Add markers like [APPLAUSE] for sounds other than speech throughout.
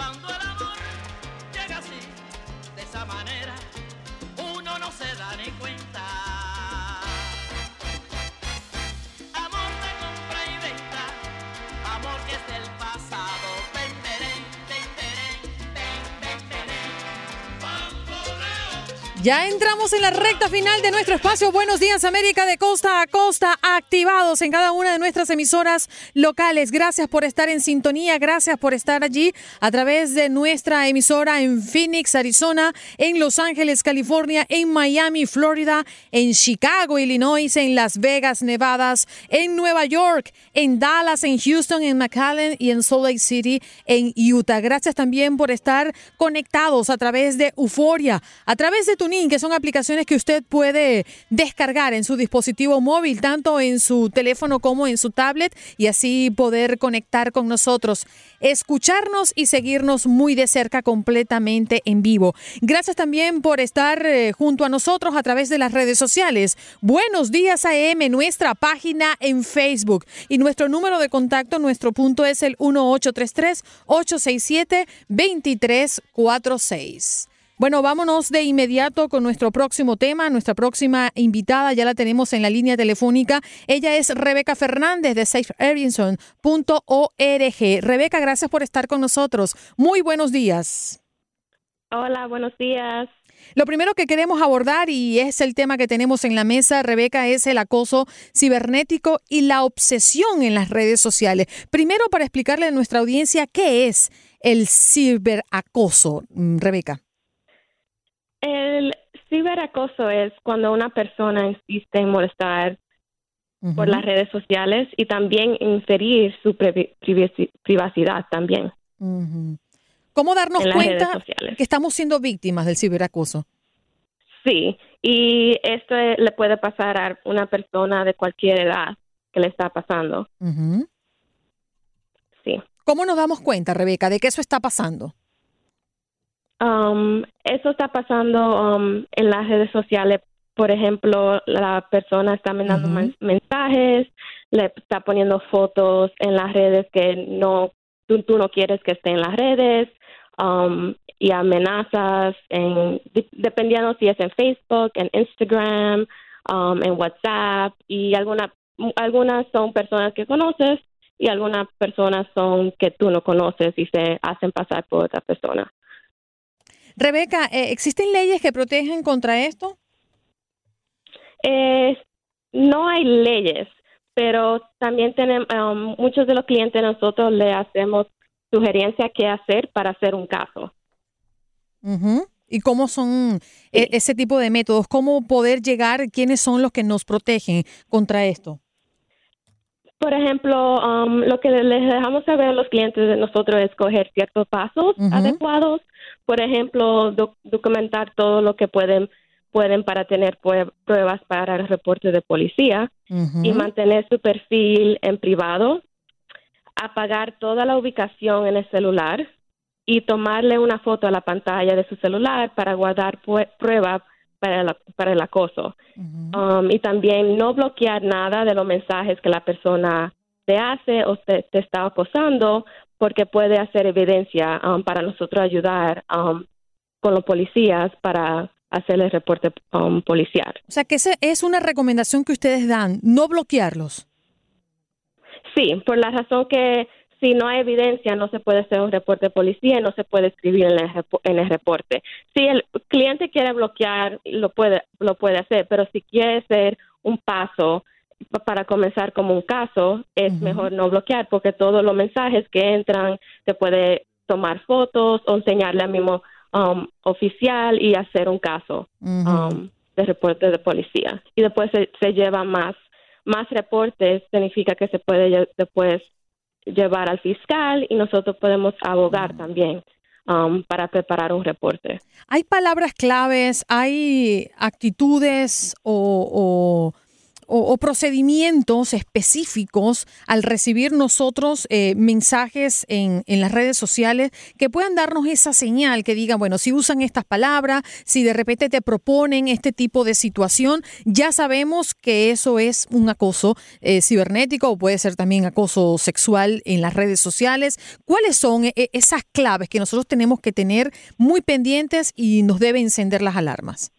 Cuando el amor llega así, de esa manera, uno no se da ni cuenta. Amor de compra y venta, amor que es del pasado. Ya entramos en la recta final de nuestro espacio. Buenos días América de Costa a Costa, activados en cada una de nuestras emisoras locales. Gracias por estar en sintonía, gracias por estar allí a través de nuestra emisora en Phoenix, Arizona, en Los Ángeles, California, en Miami, Florida, en Chicago, Illinois, en Las Vegas, Nevada, en Nueva York, en Dallas, en Houston, en McAllen y en Salt Lake City, en Utah. Gracias también por estar conectados a través de Euforia, a través de tu que son aplicaciones que usted puede descargar en su dispositivo móvil, tanto en su teléfono como en su tablet, y así poder conectar con nosotros, escucharnos y seguirnos muy de cerca completamente en vivo. Gracias también por estar eh, junto a nosotros a través de las redes sociales. Buenos días AM, nuestra página en Facebook y nuestro número de contacto, nuestro punto es el 1833 867 2346. Bueno, vámonos de inmediato con nuestro próximo tema. Nuestra próxima invitada ya la tenemos en la línea telefónica. Ella es Rebeca Fernández de SafeArianson.org. Rebeca, gracias por estar con nosotros. Muy buenos días. Hola, buenos días. Lo primero que queremos abordar, y es el tema que tenemos en la mesa, Rebeca, es el acoso cibernético y la obsesión en las redes sociales. Primero, para explicarle a nuestra audiencia qué es el ciberacoso, mm, Rebeca. El ciberacoso es cuando una persona insiste en molestar por las redes sociales y también inferir su privacidad también. ¿Cómo darnos cuenta que estamos siendo víctimas del ciberacoso? Sí, y esto le puede pasar a una persona de cualquier edad que le está pasando. Sí. ¿Cómo nos damos cuenta, Rebeca, de que eso está pasando? Um, eso está pasando um, en las redes sociales. Por ejemplo, la persona está mandando mensajes, le está poniendo fotos en las redes que no tú, no quieres que esté en las redes um, y amenazas en dependiendo si es en Facebook, en Instagram, um, en WhatsApp y algunas algunas son personas que conoces y algunas personas son que tú no conoces y se hacen pasar por otra persona. Rebeca, eh, ¿existen leyes que protegen contra esto? Eh, no hay leyes, pero también tenemos um, muchos de los clientes nosotros le hacemos sugerencia qué hacer para hacer un caso. ¿Y cómo son e, ese tipo de métodos? ¿Cómo poder llegar? ¿Quiénes son los que nos protegen contra esto? Por ejemplo, um, lo que les dejamos saber a los clientes de nosotros es coger ciertos pasos adecuados. Por ejemplo, documentar todo lo que pueden pueden para tener pruebas para el reporte de policía y mantener su perfil en privado, apagar toda la ubicación en el celular y tomarle una foto a la pantalla de su celular para guardar pruebas para, para el acoso. Um, y también no bloquear nada de los mensajes que la persona te hace o te, está acosando porque puede hacer evidencia um, para nosotros ayudar um, con los policías para hacer el reporte policial. O sea que esa es una recomendación que ustedes dan, no bloquearlos. Sí, por la razón que si no hay evidencia, no se puede hacer un reporte de policía y no se puede escribir en el, en el reporte. Si el cliente quiere bloquear, lo puede, lo puede hacer, pero si quiere hacer un paso para comenzar como un caso, es mejor no bloquear porque todos los mensajes que entran se puede tomar fotos o enseñarle al mismo um, oficial y hacer un caso um, de reporte de policía. Y después se, se lleva más más reportes significa que se puede después llevar al fiscal y nosotros podemos abogar también um, para preparar un reporte. ¿Hay palabras claves, hay actitudes o o, procedimientos específicos al recibir nosotros eh, mensajes en, en, las redes sociales que puedan darnos esa señal que digan, bueno, si usan estas palabras, si de repente te proponen este tipo de situación, ya sabemos que eso es un acoso eh, cibernético o puede ser también acoso sexual en las redes sociales. ¿Cuáles son eh, esas claves que nosotros tenemos que tener muy pendientes y nos debe encender las alarmas?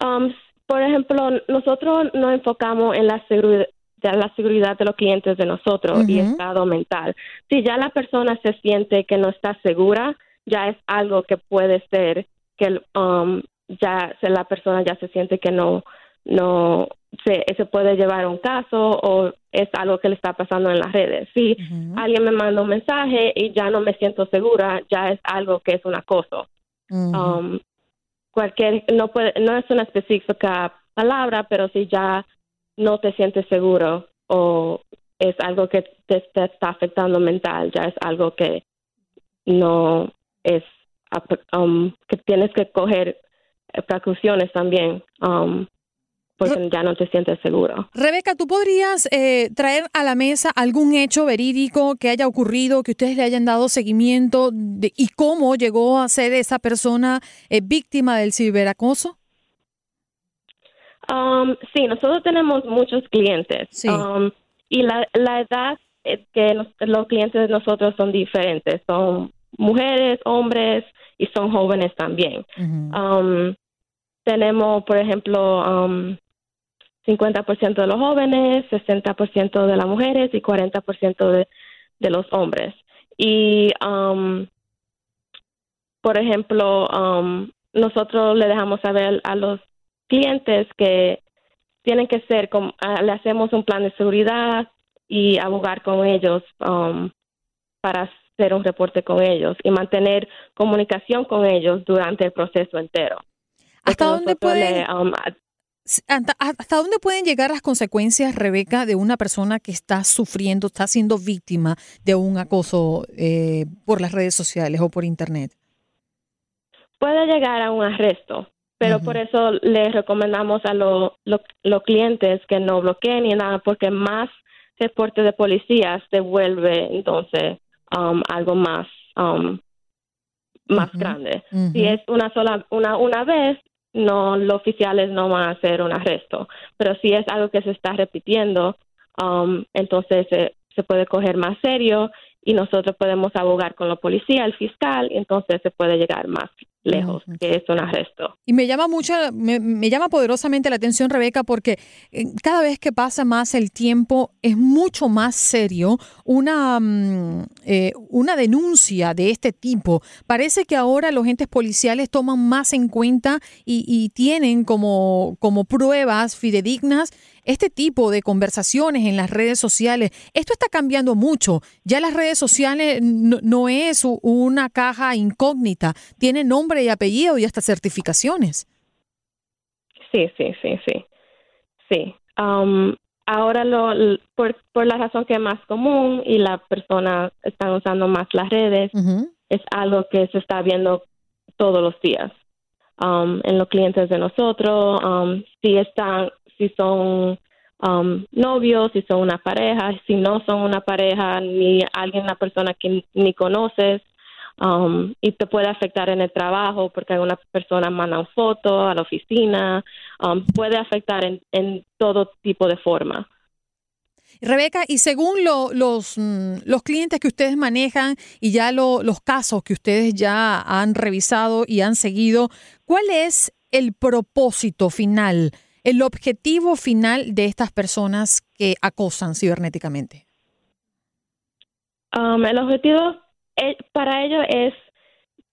Um, por ejemplo, nosotros nos enfocamos en la seguridad de la seguridad de los clientes de nosotros y estado mental. Si ya la persona se siente que no está segura, ya es algo que puede ser que um, ya se, la persona ya se siente que no no se, se puede llevar un caso o es algo que le está pasando en las redes. Si alguien me manda un mensaje y ya no me siento segura, ya es algo que es un acoso. um, cualquier no puede no es una específica palabra, pero si ya no te sientes seguro o es algo que te, está afectando mental, ya es algo que no es um, que tienes que coger precauciones también. Um, porque ya no te sientes seguro. Rebeca, ¿tú podrías eh, traer a la mesa algún hecho verídico que haya ocurrido, que ustedes le hayan dado seguimiento y cómo llegó a ser esa persona eh, víctima del ciberacoso? Um, sí, nosotros tenemos muchos clientes um, y la, edad es que los clientes de nosotros son diferentes, son mujeres, hombres y son jóvenes también. Um, tenemos, por ejemplo, 50% de los jóvenes, 60% de las mujeres y 40% de, de los hombres. Y, um, por ejemplo, um, nosotros le dejamos saber a los clientes que tienen que ser, como, ah, le hacemos un plan de seguridad y abogar con ellos um, para hacer un reporte con ellos y mantener comunicación con ellos durante el proceso entero. ¿Hasta dónde puede? ¿Hasta dónde pueden llegar las consecuencias, Rebeca, de una persona que está sufriendo, está siendo víctima de un acoso eh, por las redes sociales o por Internet? Puede llegar a un arresto, pero por eso les recomendamos a los clientes que no bloqueen ni nada, porque más reporte de policías devuelve entonces um, algo más um, más grande. Si es una sola una una vez no los oficiales no van a hacer un arresto, pero si es algo que se está repitiendo, um, entonces se puede coger más serio y nosotros podemos abogar con la policía, el fiscal, y entonces se puede llegar más lejos, que es un arresto. Y me llama mucho, me, llama poderosamente la atención, Rebeca, porque eh, cada vez que pasa más el tiempo es mucho más serio una, mm, eh, una denuncia de este tipo. Parece que ahora los entes policiales toman más en cuenta y, y tienen como, como pruebas fidedignas este tipo de conversaciones en las redes sociales, esto está cambiando mucho. Ya las redes sociales no, es una caja incógnita, tiene nombre y apellido y hasta certificaciones. Sí, sí, sí, sí. Sí. Um, ahora, lo, por, por, la razón que es más común y las personas están usando más las redes, es algo que se está viendo todos los días. Um, en los clientes de nosotros, um, si están si son um, novios, si son una pareja, si no son una pareja, ni alguien, una persona que ni conoces, um, y te puede afectar en el trabajo porque alguna persona manda una foto a la oficina, um, puede afectar en, en todo tipo de forma. Rebeca, y según los, mm, los clientes que ustedes manejan y ya los casos que ustedes ya han revisado y han seguido, ¿cuál es el propósito final el objetivo final de estas personas que acosan cibernéticamente? Um, el objetivo eh, para ello es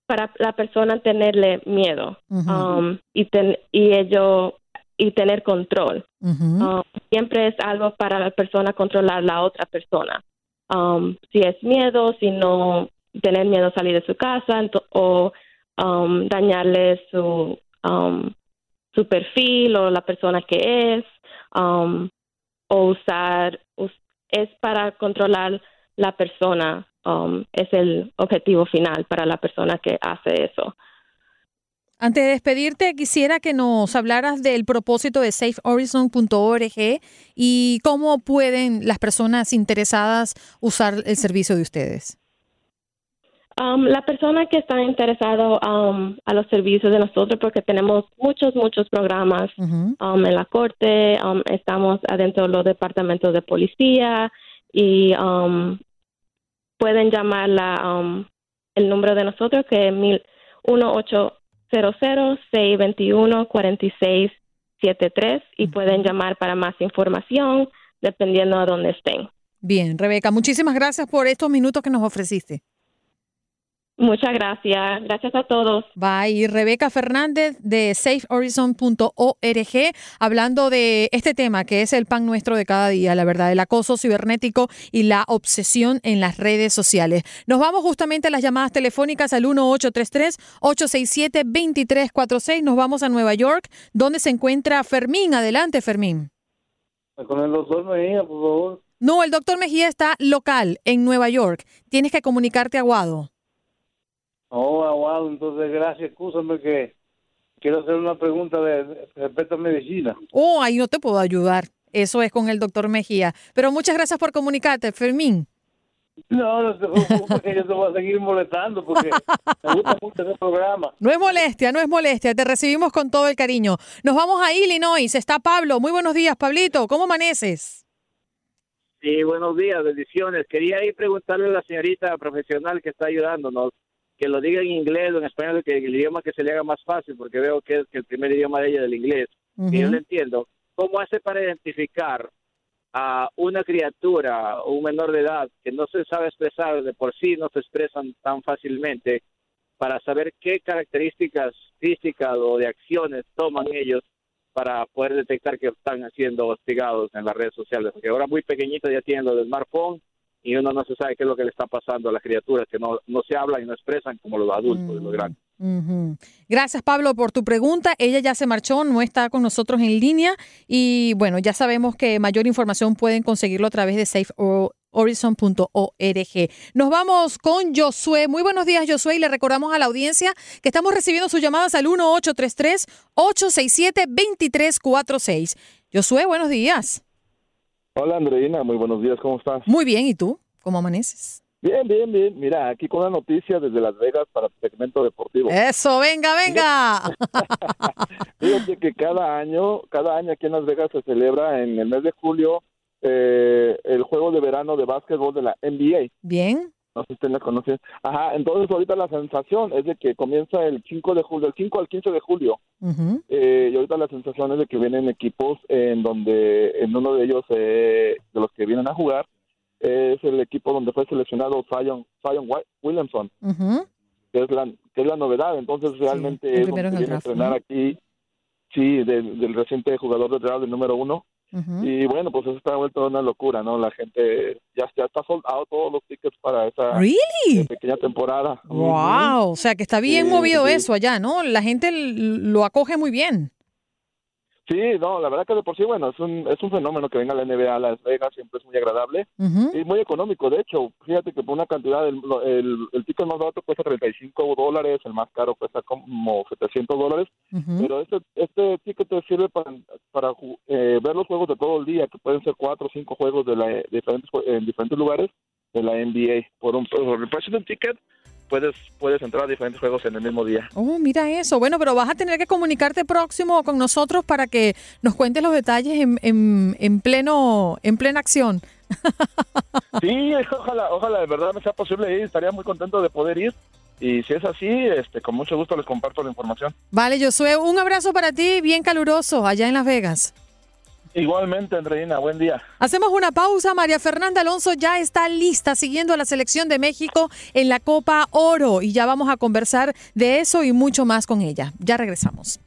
para la persona tenerle miedo um, y, y ello y tener control. Um, siempre es algo para la persona controlar la otra persona. si es miedo, si no tener miedo a salir de su casa o dañarle su su perfil o la persona que es, um, o usar, es para controlar la persona, um, es el objetivo final para la persona que hace eso. Antes de despedirte, quisiera que nos hablaras del propósito de safehorizon.org y cómo pueden las personas interesadas usar el servicio de ustedes. Um, la persona que está interesado um, a los servicios de nosotros, porque tenemos muchos, muchos programas um, en la corte, um, estamos adentro de los departamentos de policía y pueden llamar la, el número de nosotros que es 1-800-621-4673 y pueden llamar para más información dependiendo de dónde estén. Bien, Rebeca, muchísimas gracias por estos minutos que nos ofreciste. Muchas gracias. Gracias a todos. Bye. Y Rebeca Fernández de safehorizon.org hablando de este tema que es el pan nuestro de cada día, la verdad, el acoso cibernético y la obsesión en las redes sociales. Nos vamos justamente a las llamadas telefónicas al 1833-867-2346. Nos vamos a Nueva York, donde se encuentra Fermín. Adelante, Fermín. Con el doctor Mejía, por favor. No, el doctor Mejía está local en Nueva York. Tienes que comunicarte a Guado. Oh, Aguado, entonces gracias, escúchame que quiero hacer una pregunta de, respecto a medicina. Oh, ahí no te puedo ayudar. Eso es con el doctor Mejía. Pero muchas gracias por comunicarte, Fermín. No, no te preocupes, que yo te voy a seguir molestando porque [LAUGHS] me gusta mucho ese programa. No es molestia, no es molestia. Te recibimos con todo el cariño. Nos vamos a Illinois. Está Pablo. Muy buenos días, Pablito. ¿Cómo amaneces? Sí, buenos días, bendiciones. Quería ir preguntarle a la señorita profesional que está ayudándonos que lo diga en inglés o en español, que el idioma que se le haga más fácil, porque veo que es el primer idioma de ella del inglés, y yo lo entiendo. ¿Cómo hace para identificar a una criatura o un menor de edad que no se sabe expresar de por sí, no se expresan tan fácilmente, para saber qué características físicas o de acciones toman ellos para poder detectar que están siendo hostigados en las redes sociales? Porque ahora muy pequeñitos ya tienen lo del smartphone y uno no se sabe qué es lo que le está pasando a las criaturas que no, no se hablan y no expresan como los adultos y los grandes. Gracias Pablo por tu pregunta. Ella ya se marchó, no está con nosotros en línea y bueno, ya sabemos que mayor información pueden conseguirlo a través de safehorizon.org. Nos vamos con Josué. Muy buenos días Josué y le recordamos a la audiencia que estamos recibiendo sus llamadas al 1833-867-2346. Josué, buenos días. Hola Andreina, muy buenos días, ¿cómo estás? Muy bien, ¿y tú? ¿Cómo amaneces? Bien, bien, bien. Mira, aquí con una noticia desde Las Vegas para el segmento deportivo. Eso, venga, venga. [LAUGHS] Fíjate que cada año, cada año aquí en Las Vegas se celebra en el mes de julio eh, el juego de verano de básquetbol de la NBA. Bien. No sé si usted la conoce. Ajá, entonces ahorita la sensación es de que comienza el 5 de julio, el 5 al 15 de julio. eh, y ahorita la sensación es de que vienen equipos en donde, en uno de ellos, eh, de los que vienen a jugar, es el equipo donde fue seleccionado Zion, Zion Williamson, que, es la, que es la novedad. Entonces realmente el es donde viene a entrenar aquí, sí, del, del reciente jugador de draft, del número uno. Y bueno, pues eso está vuelto una locura, ¿no? La gente ya, ya está soldado todos los tickets para esa ¿Really? eh, pequeña temporada. Wow, o sea que está bien Sí, movido sí. eso allá, ¿no? La gente lo acoge muy bien. Sí, no, la verdad que de por sí, bueno, es un, es un fenómeno que venga la NBA a Las Vegas, siempre es muy agradable y muy económico. De hecho, fíjate que por una cantidad, el, el, el ticket más barato cuesta 35 dólares, el más caro cuesta como 700 dólares, pero este, este ticket te sirve para, para eh, ver los juegos de todo el día, que pueden ser cuatro o cinco juegos de, la, de diferentes, en diferentes lugares de la NBA. Por, un, por el precio de un ticket puedes, puedes entrar a diferentes juegos en el mismo día. Oh, mira eso. Bueno, pero vas a tener que comunicarte próximo con nosotros para que nos cuentes los detalles en, en, en pleno, en plena acción. [LAUGHS] Sí, ojalá, ojalá de verdad me sea posible ir, estaría muy contento de poder ir. Y si es así, este, con mucho gusto les comparto la información. Vale, Josué, un abrazo para ti, bien caluroso, allá en Las Vegas. Igualmente, Andreina, buen día. Hacemos una pausa. María Fernanda Alonso ya está lista siguiendo a la selección de México en la Copa Oro y ya vamos a conversar de eso y mucho más con ella. Ya regresamos.